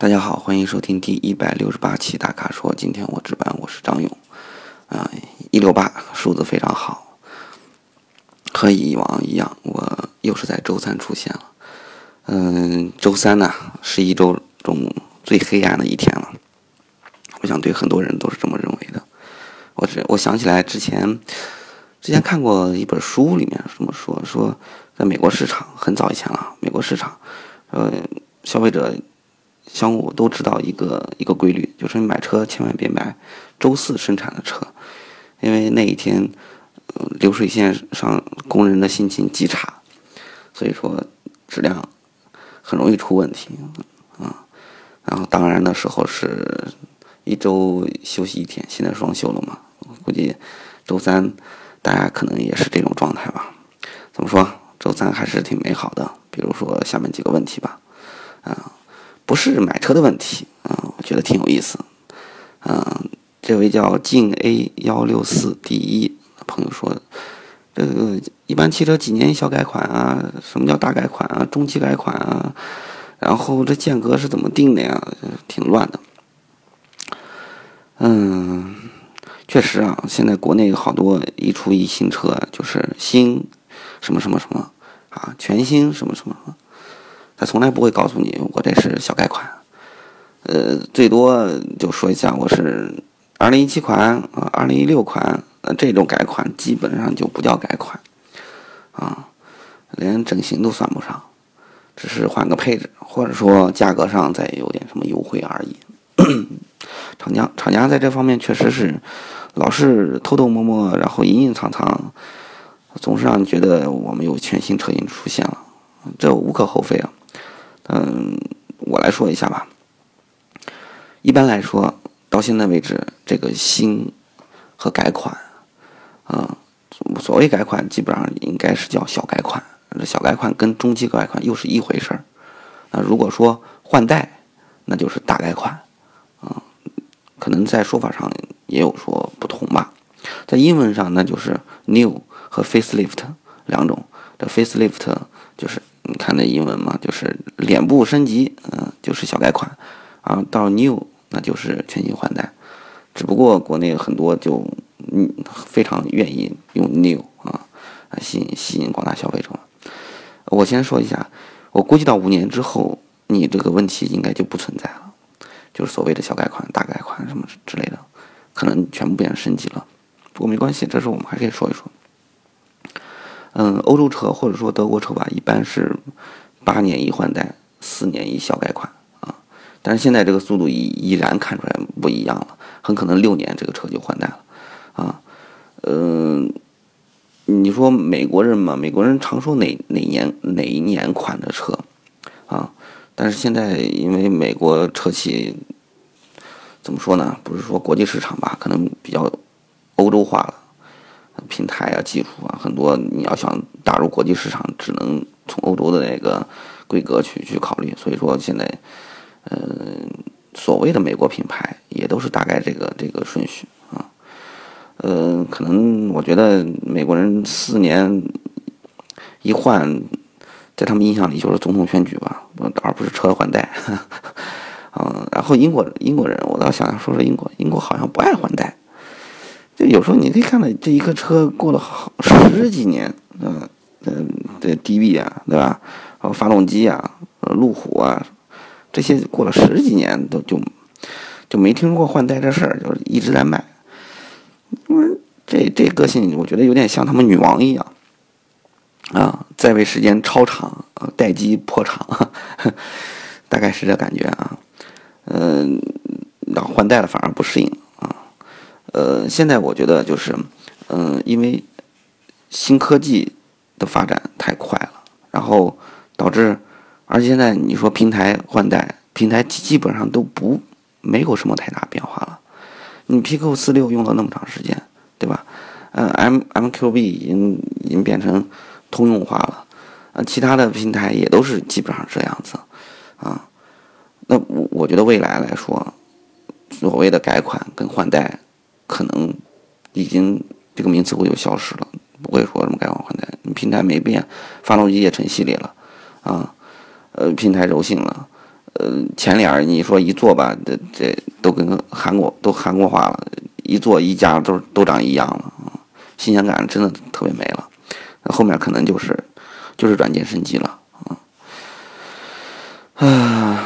大家好，欢迎收听第一百六十八期大咖说。今天我值班，我是张勇。啊，一六八数字非常好，和以往一样，我又是在周三出现了。嗯，周三呢是一周中最黑暗的一天了。我想对很多人都是这么认为的。我只我想起来之前之前看过一本书，里面这么说说，在美国市场很早以前了，美国市场，呃，消费者。相互都知道一个一个规律，就是你买车千万别买周四生产的车，因为那一天流水线上工人的心情极差，所以说质量很容易出问题啊。然后当然的时候是一周休息一天，现在双休了嘛，估计周三大家可能也是这种状态吧。怎么说？周三还是挺美好的，比如说下面几个问题吧，啊。不是买车的问题啊，我觉得挺有意思。嗯，这位叫晋 A 幺六四 D 一朋友说，这个一般汽车几年小改款啊？什么叫大改款啊？中期改款啊？然后这间隔是怎么定的呀？挺乱的。嗯，确实啊，现在国内好多一出一新车就是新什么什么什么啊，全新什么什么。他从来不会告诉你我这是小改款，呃，最多就说一下我是二零一七款啊，二零一六款，呃，这种改款基本上就不叫改款，啊，连整形都算不上，只是换个配置，或者说价格上再有点什么优惠而已。厂家厂家在这方面确实是老是偷偷摸摸，然后隐隐藏藏，总是让你觉得我们有全新车型出现了，这无可厚非啊。嗯，我来说一下吧。一般来说，到现在为止，这个新和改款，啊，所谓改款，基本上应该是叫小改款。这小改款跟中期改款又是一回事儿。那如果说换代，那就是大改款，啊，可能在说法上也有说不同吧。在英文上，那就是 new 和 facelift 两种。这 facelift 就是看那英文嘛，就是脸部升级，嗯，就是小改款，啊，到 new 那就是全新换代，只不过国内很多就嗯非常愿意用 new 啊，吸引吸引广大消费者。我先说一下，我估计到五年之后，你这个问题应该就不存在了，就是所谓的小改款、大改款什么之类的，可能全部变成升级了。不过没关系，这时候我们还可以说一说。嗯，欧洲车或者说德国车吧，一般是八年一换代，四年一小改款啊。但是现在这个速度已已然看出来不一样了，很可能六年这个车就换代了啊。嗯，你说美国人嘛，美国人常说哪哪年哪一年款的车啊？但是现在因为美国车企怎么说呢？不是说国际市场吧，可能比较欧洲化了。平台啊，技术啊，很多你要想打入国际市场，只能从欧洲的那个规格去去考虑。所以说现在，嗯，所谓的美国品牌也都是大概这个这个顺序啊。嗯，可能我觉得美国人四年一换，在他们印象里就是总统选举吧，而不是车换代。嗯，然后英国英国人，我倒想说说英国，英国好像不爱换代。就有时候你可以看到，这一个车过了好十几年，嗯嗯，这 DB 啊，对吧？然后发动机啊，路虎啊，这些过了十几年都就就没听说过换代这事儿，就是一直在卖。因为这这个性，我觉得有点像他们女王一样，啊，在位时间超长，待机破产，大概是这感觉啊。嗯，然后换代了反而不适应。呃，现在我觉得就是，嗯，因为新科技的发展太快了，然后导致，而且现在你说平台换代，平台基本上都不没有什么太大变化了。你 Pico 四六用了那么长时间，对吧？嗯，M MQB 已经已经变成通用化了，呃，其他的平台也都是基本上这样子，啊，那我我觉得未来来说，所谓的改款跟换代。可能已经这个名词会就消失了，不会说什么改款换代，你平台没变，发动机也成系列了，啊，呃，平台柔性了，呃，前脸你说一做吧，这这都跟韩国都韩国化了，一做一家都都长一样了，新鲜感真的特别没了。后面可能就是就是软件升级了，啊，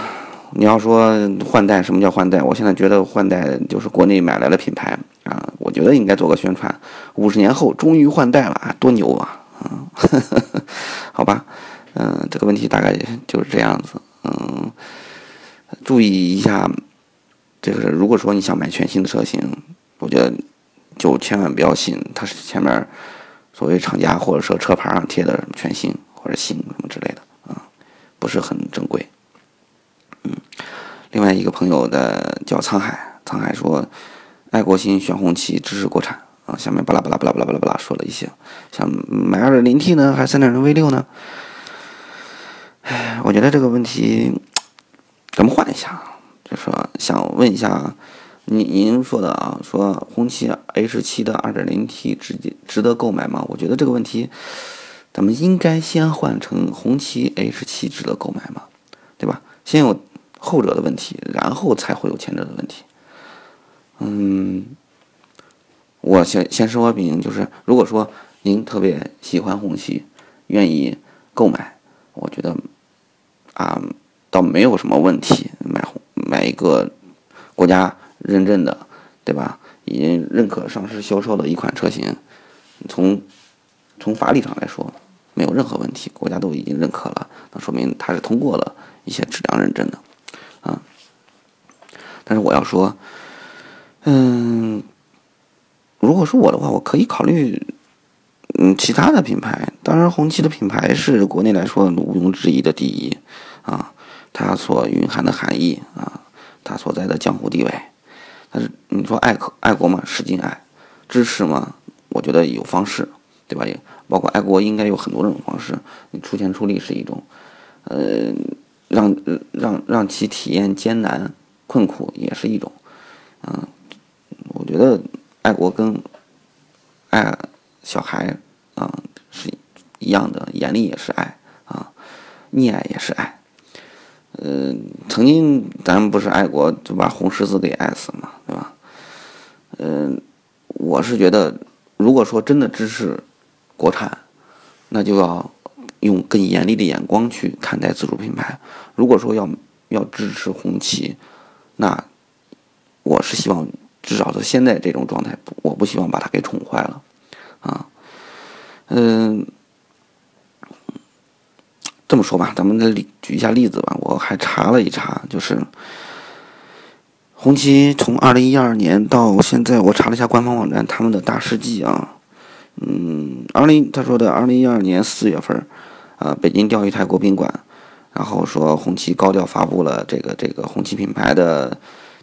你要说换代，什么叫换代？我现在觉得换代就是国内买来的品牌，觉得应该做个宣传，五十年后终于换代了啊，多牛啊！啊，好吧，嗯，这个问题大概就是这样子，嗯。注意一下，这个如果说你想买全新的车型，我觉得就千万不要信它是前面所谓厂家或者说车牌上贴的什么全新或者新什么之类的啊，不是很正规。嗯，另外一个朋友的叫沧海，沧海说爱国心选红旗支持国产啊，下面巴拉巴拉巴拉巴拉巴拉说了一些，想买 2.0T 呢还是 3.0V6 呢？哎，我觉得这个问题。咱们换一下，就说想问一下，您您说的啊，说红旗 H 七的 2.0T 值值得购买吗？我觉得这个问题，咱们应该先换成红旗 H 七值得购买吗？对吧？先有后者的问题，然后才会有前者的问题。嗯，我先先说明，就是如果说您特别喜欢红旗，愿意购买，我觉得啊。倒没有什么问题，买红买一个国家认证的，对吧？已经认可上市销售的一款车型，从从法理上来说没有任何问题，国家都已经认可了，那说明它是通过了一些质量认证的，啊。但是我要说，嗯，如果是我的话，我可以考虑嗯其他的品牌，当然红旗的品牌是国内来说毋庸置疑的第一，啊。它所蕴含的含义啊，它所在的江湖地位，但是你说爱可爱国嘛，使劲爱，支持嘛，我觉得有方式，对吧？也包括爱国应该有很多种方式，你出钱出力是一种，呃，让让让其体验艰难困苦也是一种，嗯，我觉得爱国跟爱小孩啊是一样的，严厉也是爱啊，溺爱也是爱。呃，曾经咱们不是爱国就把红十字给爱死嘛，对吧？嗯，我是觉得，如果说真的支持国产，那就要用更严厉的眼光去看待自主品牌。如果说要要支持红旗，那我是希望至少是现在这种状态，我不希望把它给宠坏了啊。嗯。这么说吧，咱们再举一下例子吧。我还查了一查，就是红旗从二零一二年到现在，我查了一下官方网站他们的大事记啊。嗯，二零他说的二零一二年四月份，呃，北京钓鱼台国宾馆，然后说红旗高调发布了这个这个红旗品牌的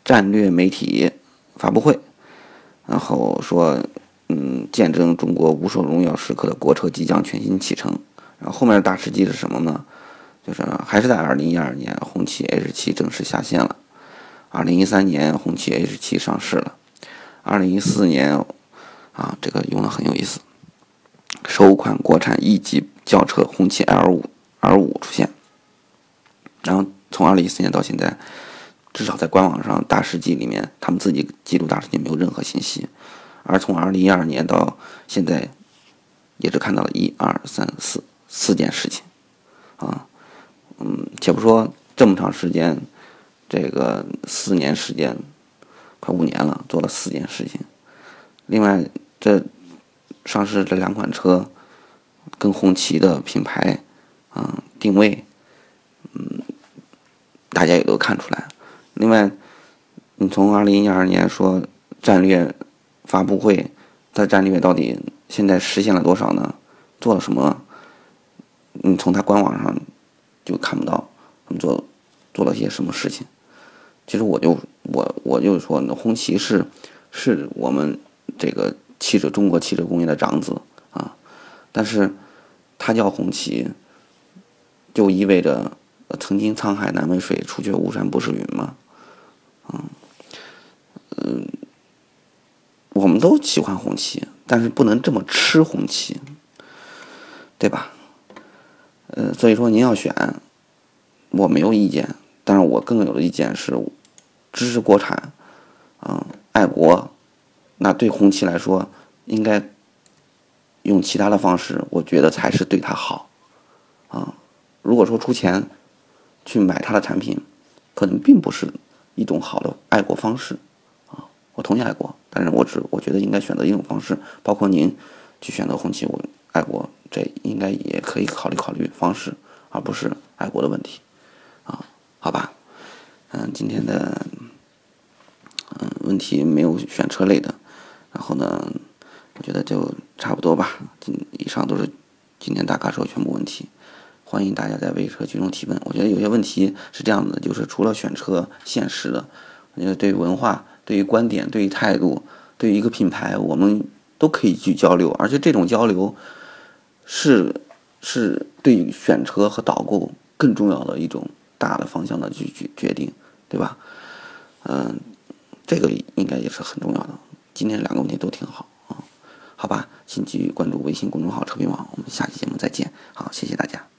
战略媒体发布会，然后说，嗯，见证中国无数荣耀时刻的国车即将全新启程。然后后面的大事记是什么呢？就是还是在二零一二年，红旗 H 七正式下线了。二零一三年，红旗 H 七上市了。二零一四年，啊，这个用的很有意思。首款国产 E 级轿车红旗 L 五 L 五出现。然后从二零一四年到现在，至少在官网上大事记里面，他们自己记录大事记没有任何信息。而从二零一二年到现在，也只看到了一二三四。四件事情，啊，嗯，且不说这么长时间，这个四年时间，快五年了，做了四件事情。另外，这上市这两款车，跟红旗的品牌，啊，定位，嗯，大家也都看出来。另外，你从二零一二年说战略发布会，它战略到底现在实现了多少呢？做了什么？你从他官网上就看不到他们做做了些什么事情。其实我就我我就说，那红旗是是我们这个汽车中国汽车工业的长子啊，但是它叫红旗，就意味着曾经沧海难为水，除却巫山不是云吗？嗯嗯，我们都喜欢红旗，但是不能这么吃红旗，对吧？呃，所以说您要选，我没有意见，但是我更有的意见是，支持国产，嗯，爱国，那对红旗来说，应该用其他的方式，我觉得才是对他好，啊，如果说出钱去买他的产品，可能并不是一种好的爱国方式，啊，我同意爱国，但是我只我觉得应该选择一种方式，包括您去选择红旗，我爱国，这应该也可以考虑考虑方式，而不是爱国的问题。啊好吧，嗯，今天的嗯问题没有选车类的，然后呢，我觉得就差不多吧。今以上都是今天大咖说全部问题，欢迎大家在微车区中提问。我觉得有些问题是这样的，就是除了选车现实的，我觉得对于文化、对于观点、对于态度、对于一个品牌，我们都可以去交流，而且这种交流是是对选车和导购更重要的一种。大的方向的去决决定，对吧？嗯，这个应该也是很重要的。今天两个问题都挺好啊，好吧，请继续关注微信公众号“车评网”，我们下期节目再见。好，谢谢大家。